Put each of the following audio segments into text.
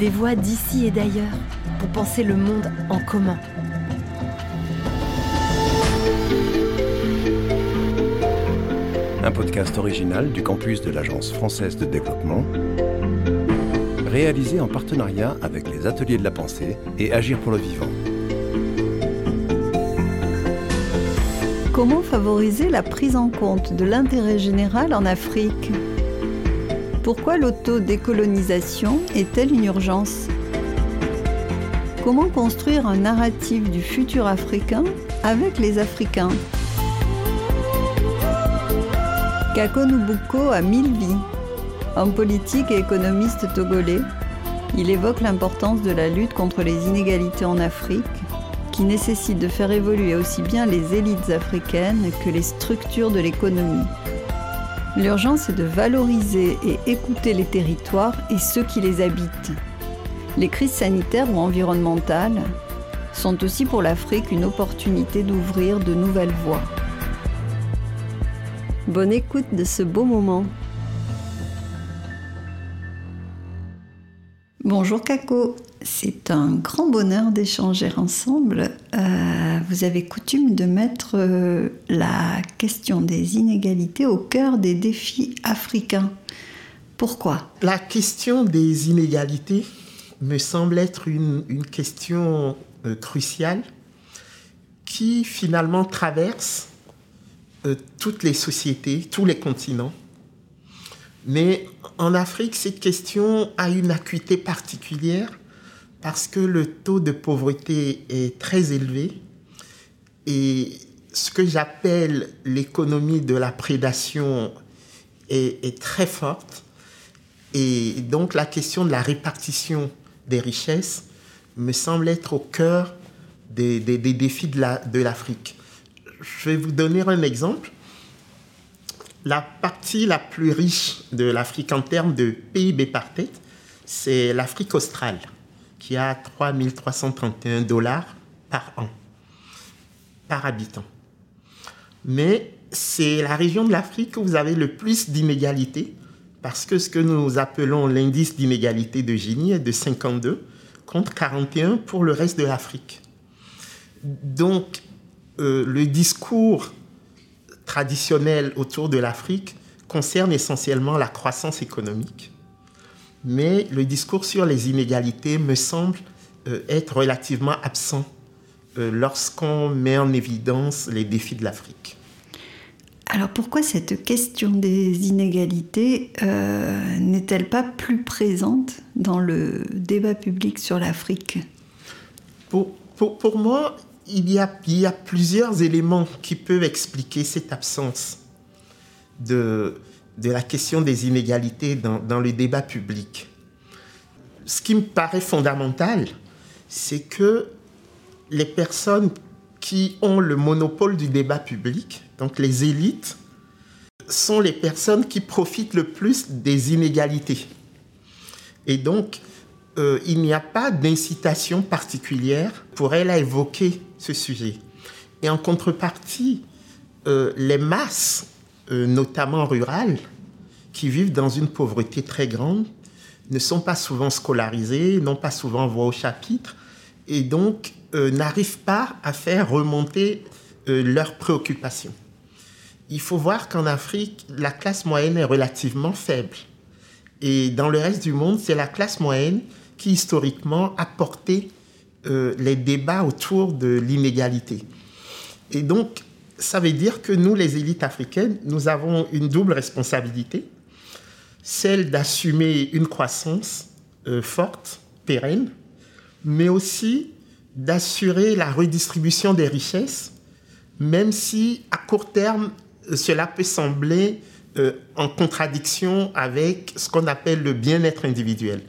des voix d'ici et d'ailleurs pour penser le monde en commun. Un podcast original du campus de l'Agence française de développement, réalisé en partenariat avec les Ateliers de la Pensée et Agir pour le Vivant. Comment favoriser la prise en compte de l'intérêt général en Afrique? Pourquoi l'auto-décolonisation est-elle une urgence Comment construire un narratif du futur africain avec les Africains Kako Nubuko a mille vies. Homme politique et économiste togolais, il évoque l'importance de la lutte contre les inégalités en Afrique qui nécessite de faire évoluer aussi bien les élites africaines que les structures de l'économie. L'urgence est de valoriser et écouter les territoires et ceux qui les habitent. Les crises sanitaires ou environnementales sont aussi pour l'Afrique une opportunité d'ouvrir de nouvelles voies. Bonne écoute de ce beau moment. Bonjour Kako, c'est un grand bonheur d'échanger ensemble. Euh, vous avez coutume de mettre euh, la question des inégalités au cœur des défis africains. Pourquoi? La question des inégalités me semble être une, question euh, cruciale qui finalement traverse toutes les sociétés, tous les continents mais en Afrique, cette question a une acuité particulière parce que le taux de pauvreté est très élevé et ce que j'appelle l'économie de la prédation est, très forte. Et donc la question de la répartition des richesses me semble être au cœur des, défis de l'Afrique. Je vais vous donner un exemple. La partie la plus riche de l'Afrique en termes de PIB par tête, c'est l'Afrique australe, qui a 3331 dollars par an, par habitant. Mais c'est la région de l'Afrique où vous avez le plus d'inégalités, parce que ce que nous appelons l'indice d'inégalité de Gini est de 52 contre 41 pour le reste de l'Afrique. Donc, euh, le discours traditionnel autour de l'Afrique concerne essentiellement la croissance économique. Mais le discours sur les inégalités me semble euh, être relativement absent euh, lorsqu'on met en évidence les défis de l'Afrique. Alors pourquoi cette question des inégalités euh, n'est-elle pas plus présente dans le débat public sur l'Afrique? Pour, pour, pour, moi, il y, a, plusieurs éléments qui peuvent expliquer cette absence de, la question des inégalités dans, le débat public. Ce qui me paraît fondamental, c'est que les personnes qui ont le monopole du débat public, donc les élites, sont les personnes qui profitent le plus des inégalités. Et donc, euh, il n'y a pas d'incitation particulière pour elle à évoquer ce sujet. Et en contrepartie, euh, les masses, euh, notamment rurales, qui vivent dans une pauvreté très grande, ne sont pas souvent scolarisées, n'ont pas souvent voix au chapitre, et donc n'arrivent pas à faire remonter leurs préoccupations. Il faut voir qu'en Afrique, la classe moyenne est relativement faible. Et dans le reste du monde, c'est la classe moyenne qui historiquement a porté euh, les débats autour de l'inégalité. Et donc, ça veut dire que nous, les élites africaines, nous avons une double responsabilité, celle d'assumer une croissance euh, forte, pérenne, mais aussi d'assurer la redistribution des richesses, même si à court terme, cela peut sembler euh, en contradiction avec ce qu'on appelle le bien-être individuel.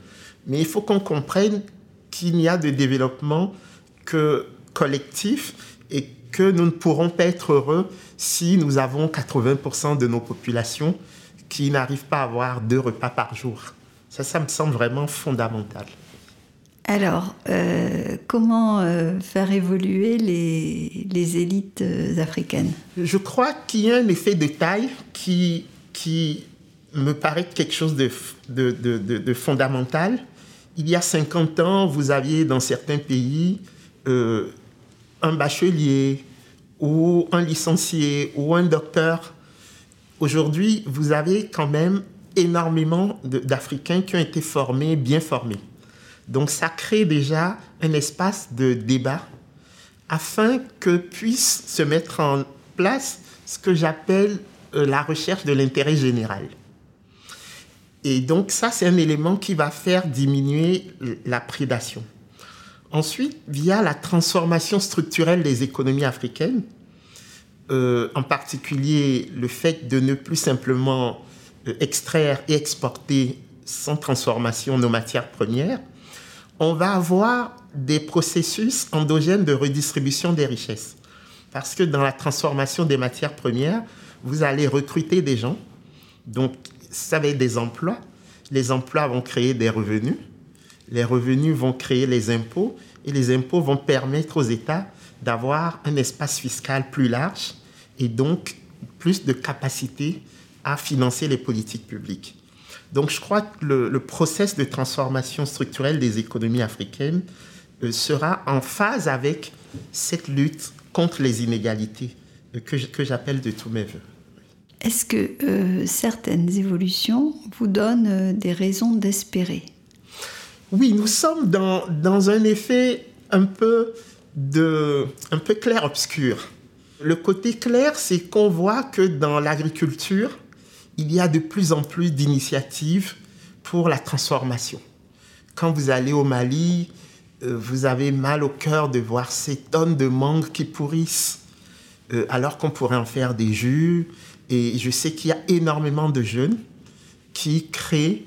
Mais il faut qu'on comprenne qu'il n'y a de développement que collectif et que nous ne pourrons pas être heureux si nous avons 80% de nos populations qui n'arrivent pas à avoir deux repas par jour. Ça, ça me semble vraiment fondamental. Alors, euh, comment euh, faire évoluer les, les élites euh, africaines? Je crois qu'il y a un effet de taille qui, qui me paraît quelque chose de, de, de, de fondamental il y a 50 ans, vous aviez dans certains pays un bachelier ou un licencié ou un docteur. Aujourd'hui, vous avez quand même énormément d'Africains qui ont été formés, bien formés. Donc ça crée déjà un espace de débat afin que puisse se mettre en place ce que j'appelle euh, la recherche de l'intérêt général. Et donc ça, c'est un élément qui va faire diminuer la prédation. Ensuite, via la transformation structurelle des économies africaines, euh, en particulier le fait de ne plus simplement euh, extraire et exporter sans transformation nos matières premières, on va avoir des processus endogènes de redistribution des richesses. Parce que dans la transformation des matières premières, vous allez recruter des gens, donc ça va être des emplois. Les emplois vont créer des revenus. Les revenus vont créer les impôts et les impôts vont permettre aux États d'avoir un espace fiscal plus large et donc plus de capacité à financer les politiques publiques. Donc je crois que le, le process de transformation structurelle des économies africaines euh, sera en phase avec cette lutte contre les inégalités euh, que, j'appelle de tous mes voeux. Est-ce que euh, certaines évolutions vous donnent des raisons d'espérer? Oui, nous sommes dans, dans, un effet un peu, de, un peu clair-obscur. Le côté clair, c'est qu'on voit que dans l'agriculture, il y a de plus en plus d'initiatives pour la transformation. Quand vous allez au Mali, euh, vous avez mal au cœur de voir ces tonnes de mangues qui pourrissent, euh, alors qu'on pourrait en faire des jus. Et je sais qu'il y a énormément de jeunes qui créent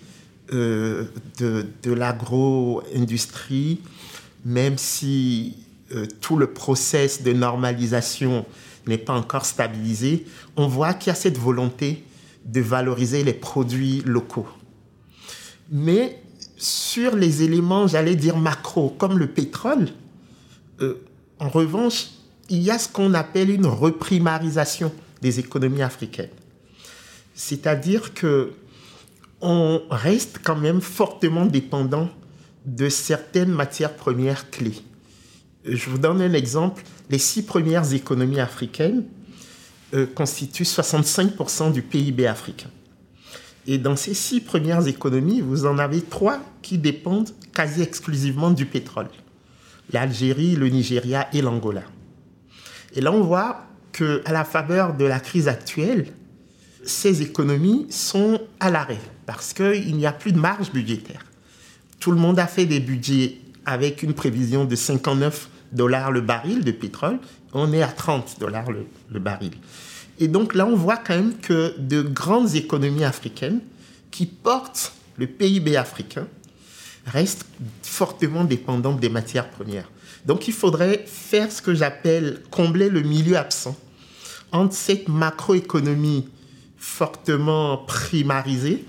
de, de l'agro-industrie, même si tout le process de normalisation n'est pas encore stabilisé, on voit qu'il y a cette volonté de valoriser les produits locaux. Mais sur les éléments, j'allais dire macro, comme le pétrole, euh, en revanche, il y a ce qu'on appelle une reprimarisation des économies africaines. C'est-à-dire que on reste quand même fortement dépendant de certaines matières premières clés. Je vous donne un exemple. Les six premières économies africaines euh, constitue 65% du PIB africain. Et dans ces six premières économies, vous en avez trois qui dépendent quasi exclusivement du pétrole. L'Algérie, le Nigeria et l'Angola. Et là, on voit qu'à la faveur de la crise actuelle, ces économies sont à l'arrêt parce qu'il n'y a plus de marge budgétaire. Tout le monde a fait des budgets avec une prévision de 59 dollars le baril de pétrole. On est à 30 dollars le, baril. Et donc là, on voit quand même que de grandes économies africaines qui portent le PIB africain restent fortement dépendantes des matières premières. Donc il faudrait faire ce que j'appelle combler le milieu absent entre cette macroéconomie fortement primarisée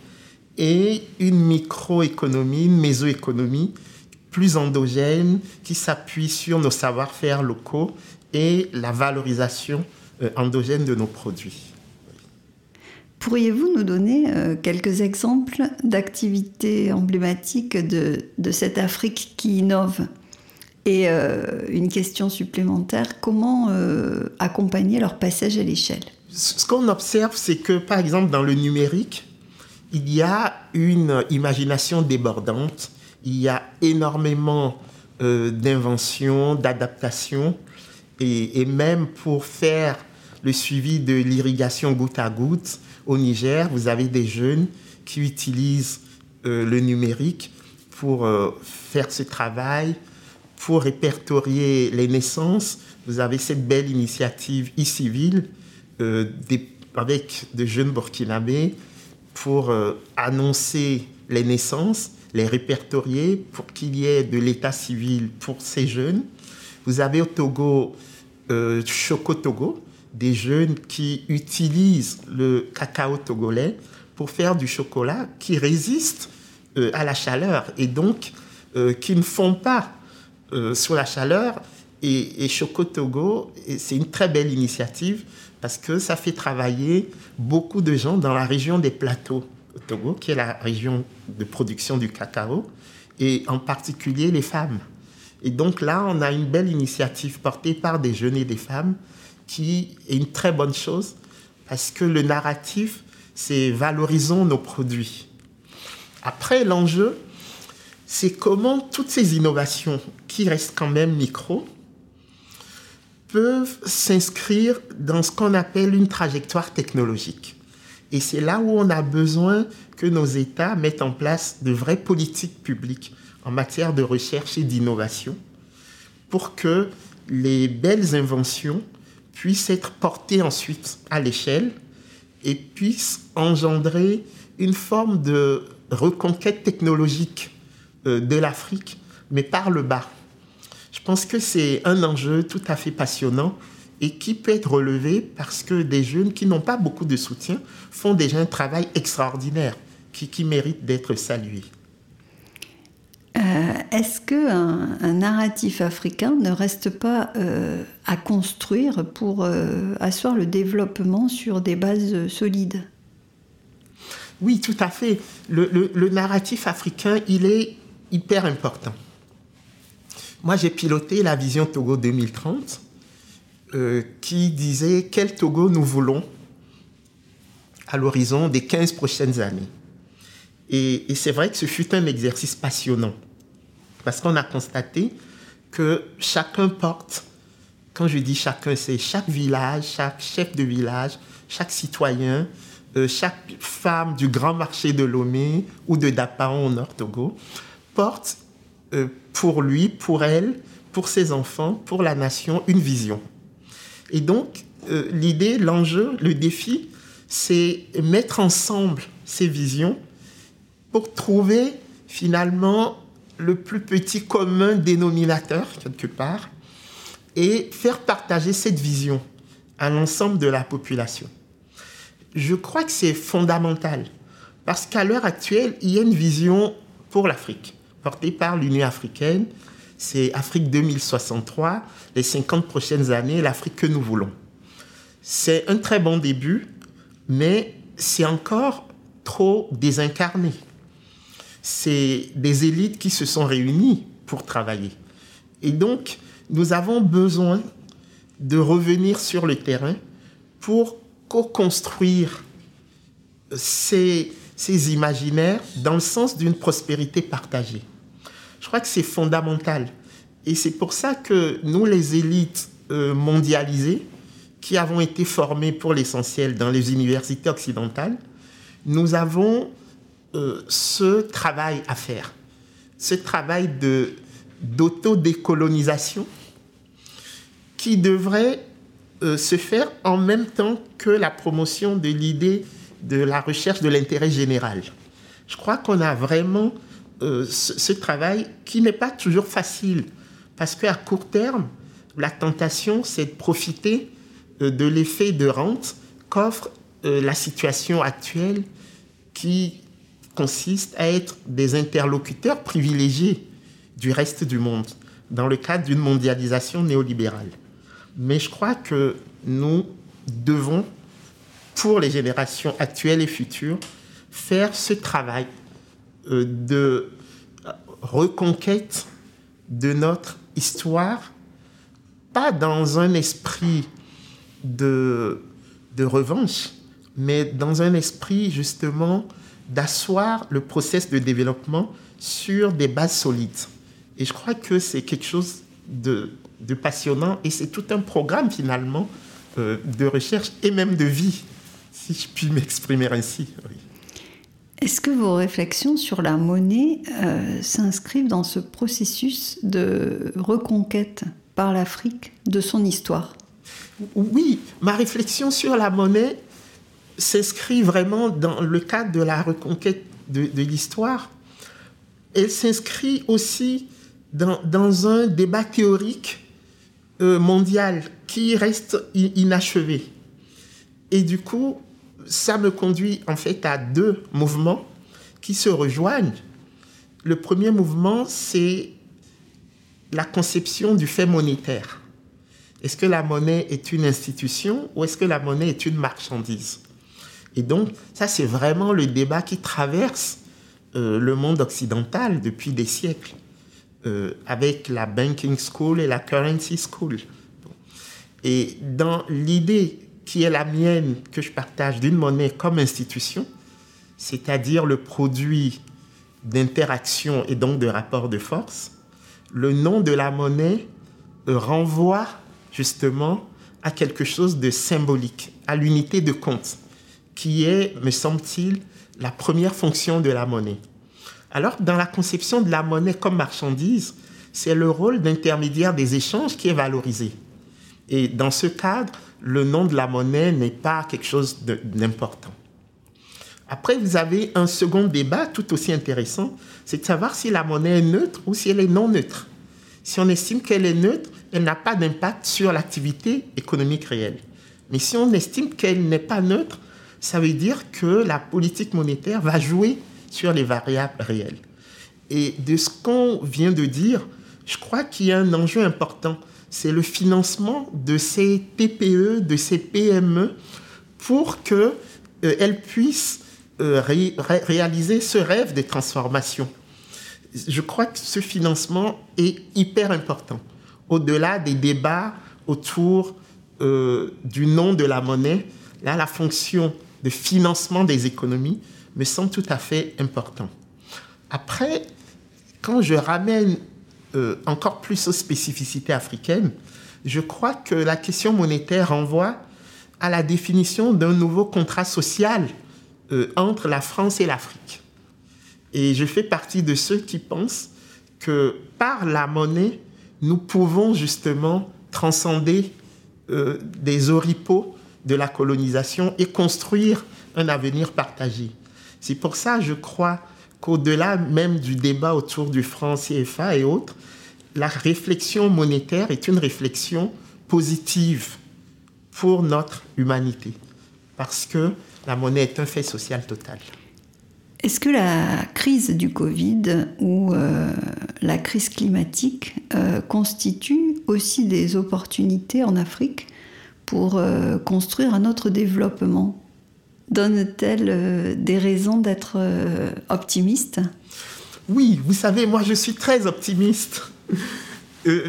et une microéconomie, une mésoéconomie plus endogène qui s'appuie sur nos savoir-faire locaux et la valorisation euh, endogène de nos produits. Pourriez-vous nous donner euh, quelques exemples d'activités emblématiques de, de, cette Afrique qui innove? Et euh, une question supplémentaire, comment accompagner leur passage à l'échelle? Ce qu'on observe, c'est que par exemple dans le numérique, il y a une imagination débordante il y a énormément euh, d'inventions, d'adaptations, et, même pour faire le suivi de l'irrigation goutte à goutte au Niger, vous avez des jeunes qui utilisent euh, le numérique pour euh, faire ce travail, pour répertorier les naissances. Vous avez cette belle initiative e-civil avec de jeunes burkinabés pour annoncer les naissances les répertorier pour qu'il y ait de l'état civil pour ces jeunes. Vous avez au Togo euh, Choco Togo, des jeunes qui utilisent le cacao togolais pour faire du chocolat qui résiste euh, à la chaleur et donc euh, qui ne fond pas euh, sous la chaleur. Et, et Choco Togo, c'est une très belle initiative parce que ça fait travailler beaucoup de gens dans la région des plateaux Togo, qui est la région de production du cacao. et en particulier les femmes. Et donc là, on a une belle initiative portée par des jeunes et des femmes qui est une très bonne chose parce que le narratif, c'est valorisons nos produits. Après, l'enjeu, c'est comment toutes ces innovations, qui restent quand même micro, peuvent s'inscrire dans ce qu'on appelle une trajectoire technologique. Et c'est là où on a besoin que nos États mettent en place de vraies politiques publiques en matière de recherche et d'innovation pour que les belles inventions puissent être portées ensuite à l'échelle et puissent engendrer une forme de reconquête technologique euh, de l'Afrique, mais par le bas. Je pense que c'est un enjeu tout à fait passionnant et qui peut être relevé parce que des jeunes qui n'ont pas beaucoup de soutien font déjà un travail extraordinaire qui, qui mérite d'être salué. Euh, est-ce qu'un un narratif africain ne reste pas euh, à construire pour euh, asseoir le développement sur des bases solides? Oui, tout à fait. Le, le, narratif africain, il est hyper important. Moi, j'ai piloté la vision Togo 2030 qui disait quel Togo nous voulons à l'horizon des 15 prochaines années. Et, c'est vrai que ce fut un exercice passionnant parce qu'on a constaté que chacun porte, quand je dis chacun, c'est chaque village, chaque chef de village, chaque citoyen, euh, chaque femme du grand marché de Lomé ou de Dapaon au Nord Togo, porte euh, pour lui, pour elle, pour ses enfants, pour la nation, une vision. Et donc, euh, l'idée, l'enjeu, le défi, c'est mettre ensemble ces visions pour trouver finalement le plus petit commun dénominateur, quelque part, et faire partager cette vision à l'ensemble de la population. Je crois que c'est fondamental, parce qu'à l'heure actuelle, il y a une vision pour l'Afrique, portée par l'Union africaine. C'est Afrique 2063, les 50 prochaines années, l'Afrique que nous voulons. C'est un très bon début, mais c'est encore trop désincarné c'est des élites qui se sont réunies pour travailler. Et donc, nous avons besoin de revenir sur le terrain pour co-construire ces imaginaires dans le sens d'une prospérité partagée. Je crois que c'est fondamental. Et c'est pour ça que nous, les élites euh, mondialisées, qui avons été formées pour l'essentiel dans les universités occidentales, nous avons euh, ce travail à faire, ce travail de, d'autodécolonisation qui devrait euh, se faire en même temps que la promotion de l'idée de la recherche de l'intérêt général. Je crois qu'on a vraiment euh, ce, travail qui n'est pas toujours facile parce qu'à court terme, la tentation, c'est de profiter de l'effet de rente qu'offre la situation actuelle qui consiste à être des interlocuteurs privilégiés du reste du monde dans le cadre d'une mondialisation néolibérale. Mais je crois que nous devons, pour les générations actuelles et futures, faire ce travail euh, de reconquête de notre histoire, pas dans un esprit de, de revanche, mais dans un esprit justement d'asseoir le process de développement sur des bases solides. Et je crois que c'est quelque chose de, passionnant et c'est tout un programme finalement euh, de recherche et même de vie, si je puis m'exprimer ainsi. Est-ce que vos réflexions sur la monnaie euh, s'inscrivent dans ce processus de reconquête par l'Afrique de son histoire? Oui, ma réflexion sur la monnaie s'inscrit vraiment dans le cadre de la reconquête de, l'histoire. Elle s'inscrit aussi dans, un débat théorique euh, mondial qui reste inachevé. Et du coup, ça me conduit en fait à deux mouvements qui se rejoignent. Le premier mouvement, c'est la conception du fait monétaire. Est-ce que la monnaie est une institution ou est-ce que la monnaie est une marchandise? Et donc, ça, c'est vraiment le débat qui traverse euh, le monde occidental depuis des siècles, euh, avec la banking school et la currency school. Et dans l'idée qui est la mienne, que je partage d'une monnaie comme institution, c'est-à-dire le produit d'interaction et donc de rapport de force, le nom de la monnaie renvoie justement à quelque chose de symbolique, à l'unité de compte, qui est, me semble-t-il, la première fonction de la monnaie. Alors, dans la conception de la monnaie comme marchandise, c'est le rôle d'intermédiaire des échanges qui est valorisé. Et dans ce cadre, le nom de la monnaie n'est pas quelque chose d'important. Après, vous avez un second débat tout aussi intéressant, c'est de savoir si la monnaie est neutre ou si elle est non neutre. Si on estime qu'elle est neutre, elle n'a pas d'impact sur l'activité économique réelle. Mais si on estime qu'elle n'est pas neutre, ça veut dire que la politique monétaire va jouer sur les variables réelles. Et de ce qu'on vient de dire, je crois qu'il y a un enjeu important. C'est le financement de ces TPE, de ces PME, pour qu'elles euh, puissent euh, réaliser ce rêve de transformation. Je crois que ce financement est hyper important. Au-delà des débats autour euh, du nom de la monnaie, là, la fonction de financement des économies me semble tout à fait important. Après, quand je ramène euh, encore plus aux spécificités africaines, je crois que la question monétaire renvoie à la définition d'un nouveau contrat social euh, entre la France et l'Afrique. Et je fais partie de ceux qui pensent que par la monnaie, nous pouvons justement transcender euh, des oripeaux de la colonisation et construire un avenir partagé. C'est pour ça, je crois, qu'au-delà même du débat autour du franc CFA et autres, la réflexion monétaire est une réflexion positive pour notre humanité, parce que la monnaie est un fait social total. Est-ce que la crise du Covid ou euh, la crise climatique euh, constituent aussi des opportunités en Afrique pour euh, construire un autre développement? Donne-t-elle euh, des raisons d'être optimiste Oui, vous savez, moi je suis très optimiste.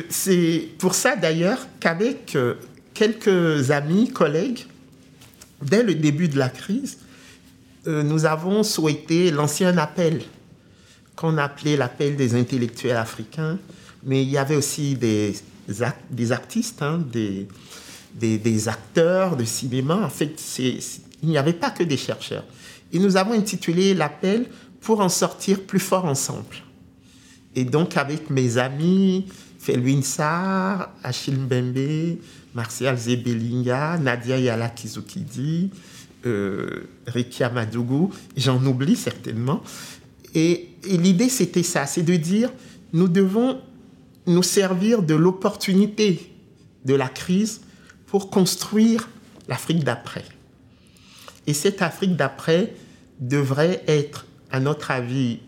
C'est pour ça d'ailleurs qu'avec quelques amis, collègues, dès le début de la crise, euh, nous avons souhaité lancer un appel qu'on appelait l'appel des intellectuels africains, mais il y avait aussi des, artistes, hein, des, des, acteurs de cinéma. En fait, il n'y avait pas que des chercheurs. Et nous avons intitulé l'appel pour en sortir plus fort ensemble. Et donc, avec mes amis, Felwin Sarr, Achille Mbembe, Martial Zebelinga, Nadia Yala Kizukidi, euh, Madougou, j'en oublie certainement. Et, l'idée, c'était ça, c'est de dire, nous devons nous servir de l'opportunité de la crise pour construire l'Afrique d'après. Et cette Afrique d'après devrait être, à notre avis,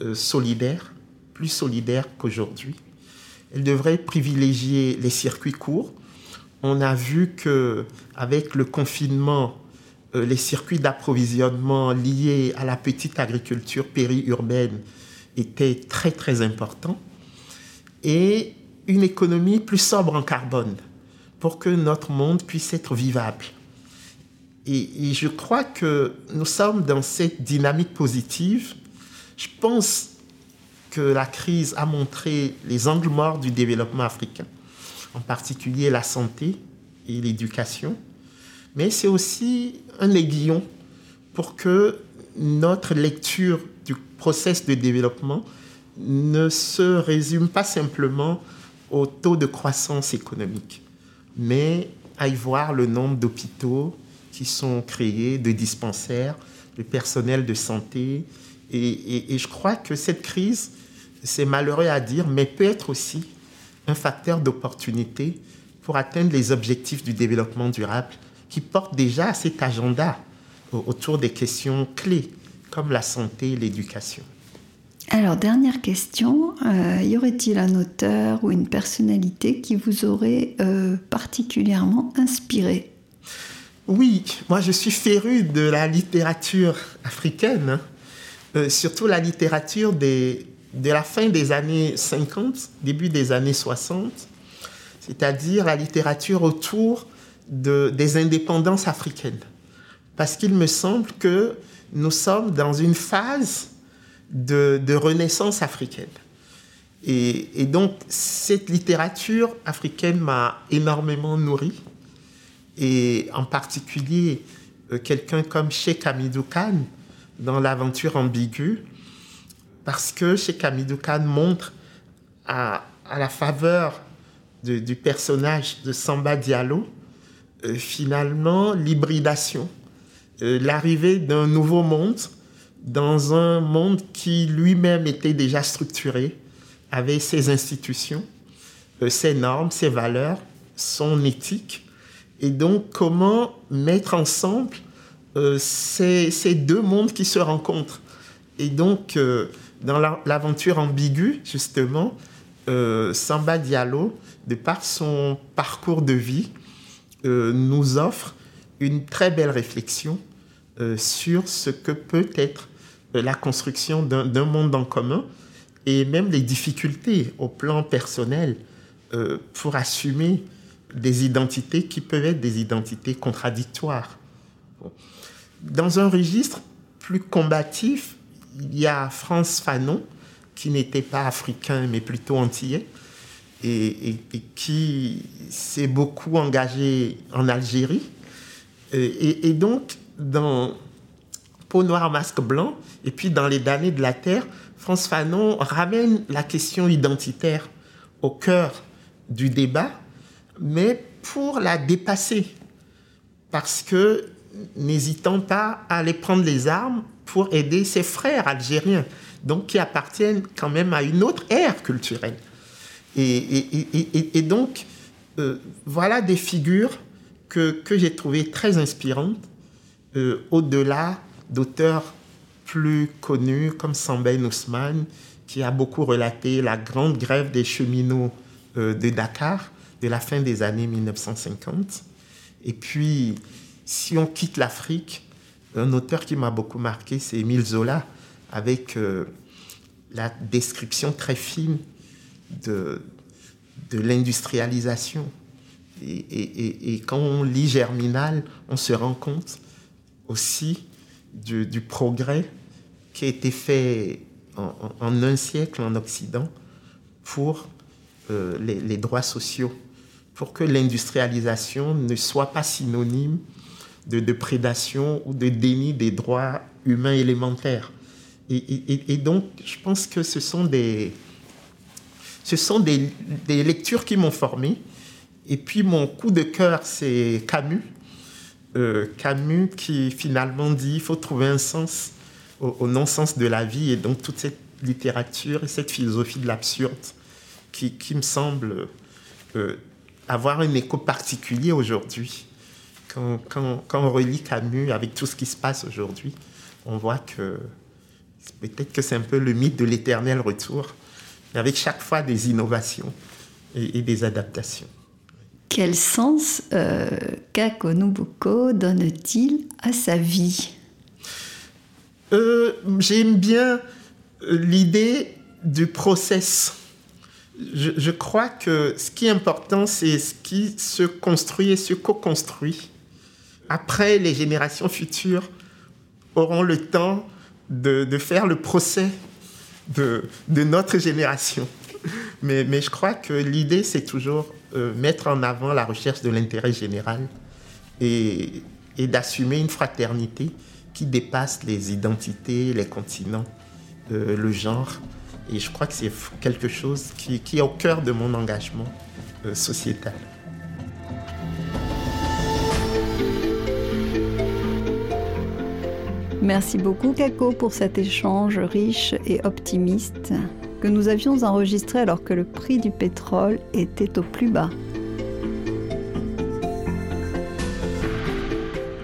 euh, solidaire, plus solidaire qu'aujourd'hui. Elle devrait privilégier les circuits courts. On a vu que avec le confinement, euh, les circuits d'approvisionnement liés à la petite agriculture périurbaine étaient très très importants et une économie plus sobre en carbone pour que notre monde puisse être vivable. Et, et, je crois que nous sommes dans cette dynamique positive. Je pense que la crise a montré les angles morts du développement africain, en particulier la santé et l'éducation mais c'est aussi un aiguillon pour que notre lecture du process de développement ne se résume pas simplement au taux de croissance économique, mais à y voir le nombre d'hôpitaux qui sont créés, de dispensaires, de personnel de santé. Et, et je crois que cette crise, c'est malheureux à dire, mais peut être aussi un facteur d'opportunité pour atteindre les objectifs du développement durable qui porte déjà cet agenda autour des questions clés comme la santé et l'éducation. Alors, dernière question, euh, y aurait-il un auteur ou une personnalité qui vous aurait euh, particulièrement inspiré? Oui, moi je suis féru de la littérature africaine. Hein. euh, surtout la littérature des, de la fin des années 50, début des années 60, c'est-à-dire la littérature autour de, des indépendances africaines. Parce qu'il me semble que nous sommes dans une phase de, renaissance africaine. Et, donc, cette littérature africaine m'a énormément nourri. Et en particulier, euh, quelqu'un comme Cheikh Hamidou Khan, dans l'aventure ambiguë, parce que Hamidou Khan montre à, la faveur du personnage de Samba Diallo, euh, finalement, l'hybridation, euh, l'arrivée d'un nouveau monde dans un monde qui lui-même était déjà structuré, avait ses institutions, euh, ses normes, ses valeurs, son éthique. Et donc, comment mettre ensemble ces, ces, deux mondes qui se rencontrent Et donc, dans l'aventure ambiguë, justement, euh, Samba Diallo, de par son parcours de vie, euh, nous offre une très belle réflexion euh, sur ce que peut être la construction d'un monde en commun et même les difficultés au plan personnel pour assumer des identités qui peuvent être des identités contradictoires. Dans un registre plus combatif, il y a France Fanon, qui n'était pas africain mais plutôt antillais, et, qui s'est beaucoup engagé en Algérie. Et, et donc, dans Peau noire, masque blanc, et puis dans Les damnés de la Terre, France Fanon ramène la question identitaire au cœur du débat, mais pour la dépasser, parce que n'hésitant pas à aller prendre les armes pour aider ses frères algériens, donc qui appartiennent quand même à une autre ère culturelle. Et, donc, euh, voilà des figures que, que j'ai trouvées très inspirantes, euh, au-delà d'auteurs plus connus comme Samben Ousmane, qui a beaucoup relaté la grande grève des cheminots euh, de Dakar de la fin des années 1950. Et puis, si on quitte l'Afrique, un auteur qui m'a beaucoup marqué, c'est Émile Zola, avec euh, la description très fine de, l'industrialisation. Et, quand on lit Germinal, on se rend compte aussi du, progrès qui a été fait en, un siècle en Occident pour euh, les, droits sociaux, pour que l'industrialisation ne soit pas synonyme de, de, prédation ou de déni des droits humains élémentaires. Et, et, donc, je pense que ce sont des, ce sont des, des lectures qui m'ont formé. Et puis, mon coup de cœur, c'est Camus. Euh, Camus qui finalement dit il faut trouver un sens au, au non-sens de la vie et donc toute cette littérature et cette philosophie de l'absurde qui, qui, me semble euh, avoir un écho particulier aujourd'hui. Quand, quand, quand, on relit Camus avec tout ce qui se passe aujourd'hui, on voit que peut-être que c'est un peu le mythe de l'éternel retour, mais avec chaque fois des innovations et, et des adaptations. Quel sens euh, Kako Nobuko donne-t-il à sa vie? Euh, J'aime bien l'idée du process. Je, je, crois que ce qui est important, c'est ce qui se construit et se co-construit. Après, les générations futures auront le temps de, faire le procès de, notre génération. Mais, je crois que l'idée, c'est toujours euh, mettre en avant la recherche de l'intérêt général et, d'assumer une fraternité qui dépasse les identités, les continents, euh, le genre. Et je crois que c'est quelque chose qui, qui, est au cœur de mon engagement euh, sociétal. Merci beaucoup Kako pour cet échange riche et optimiste que nous avions enregistré alors que le prix du pétrole était au plus bas.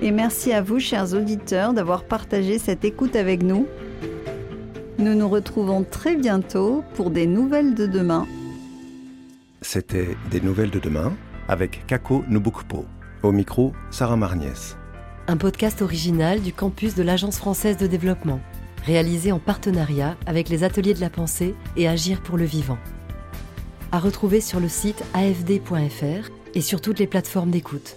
Et merci à vous, chers auditeurs, d'avoir partagé cette écoute avec nous. Nous nous retrouvons très bientôt pour des nouvelles de demain. C'était Des nouvelles de demain avec Kako Nubukpo. Au micro, Sarah Marniès. Un podcast original du campus de l'Agence française de développement. réalisé en partenariat avec les Ateliers de la Pensée et Agir pour le Vivant. À retrouver sur le site afd.fr et sur toutes les plateformes d'écoute.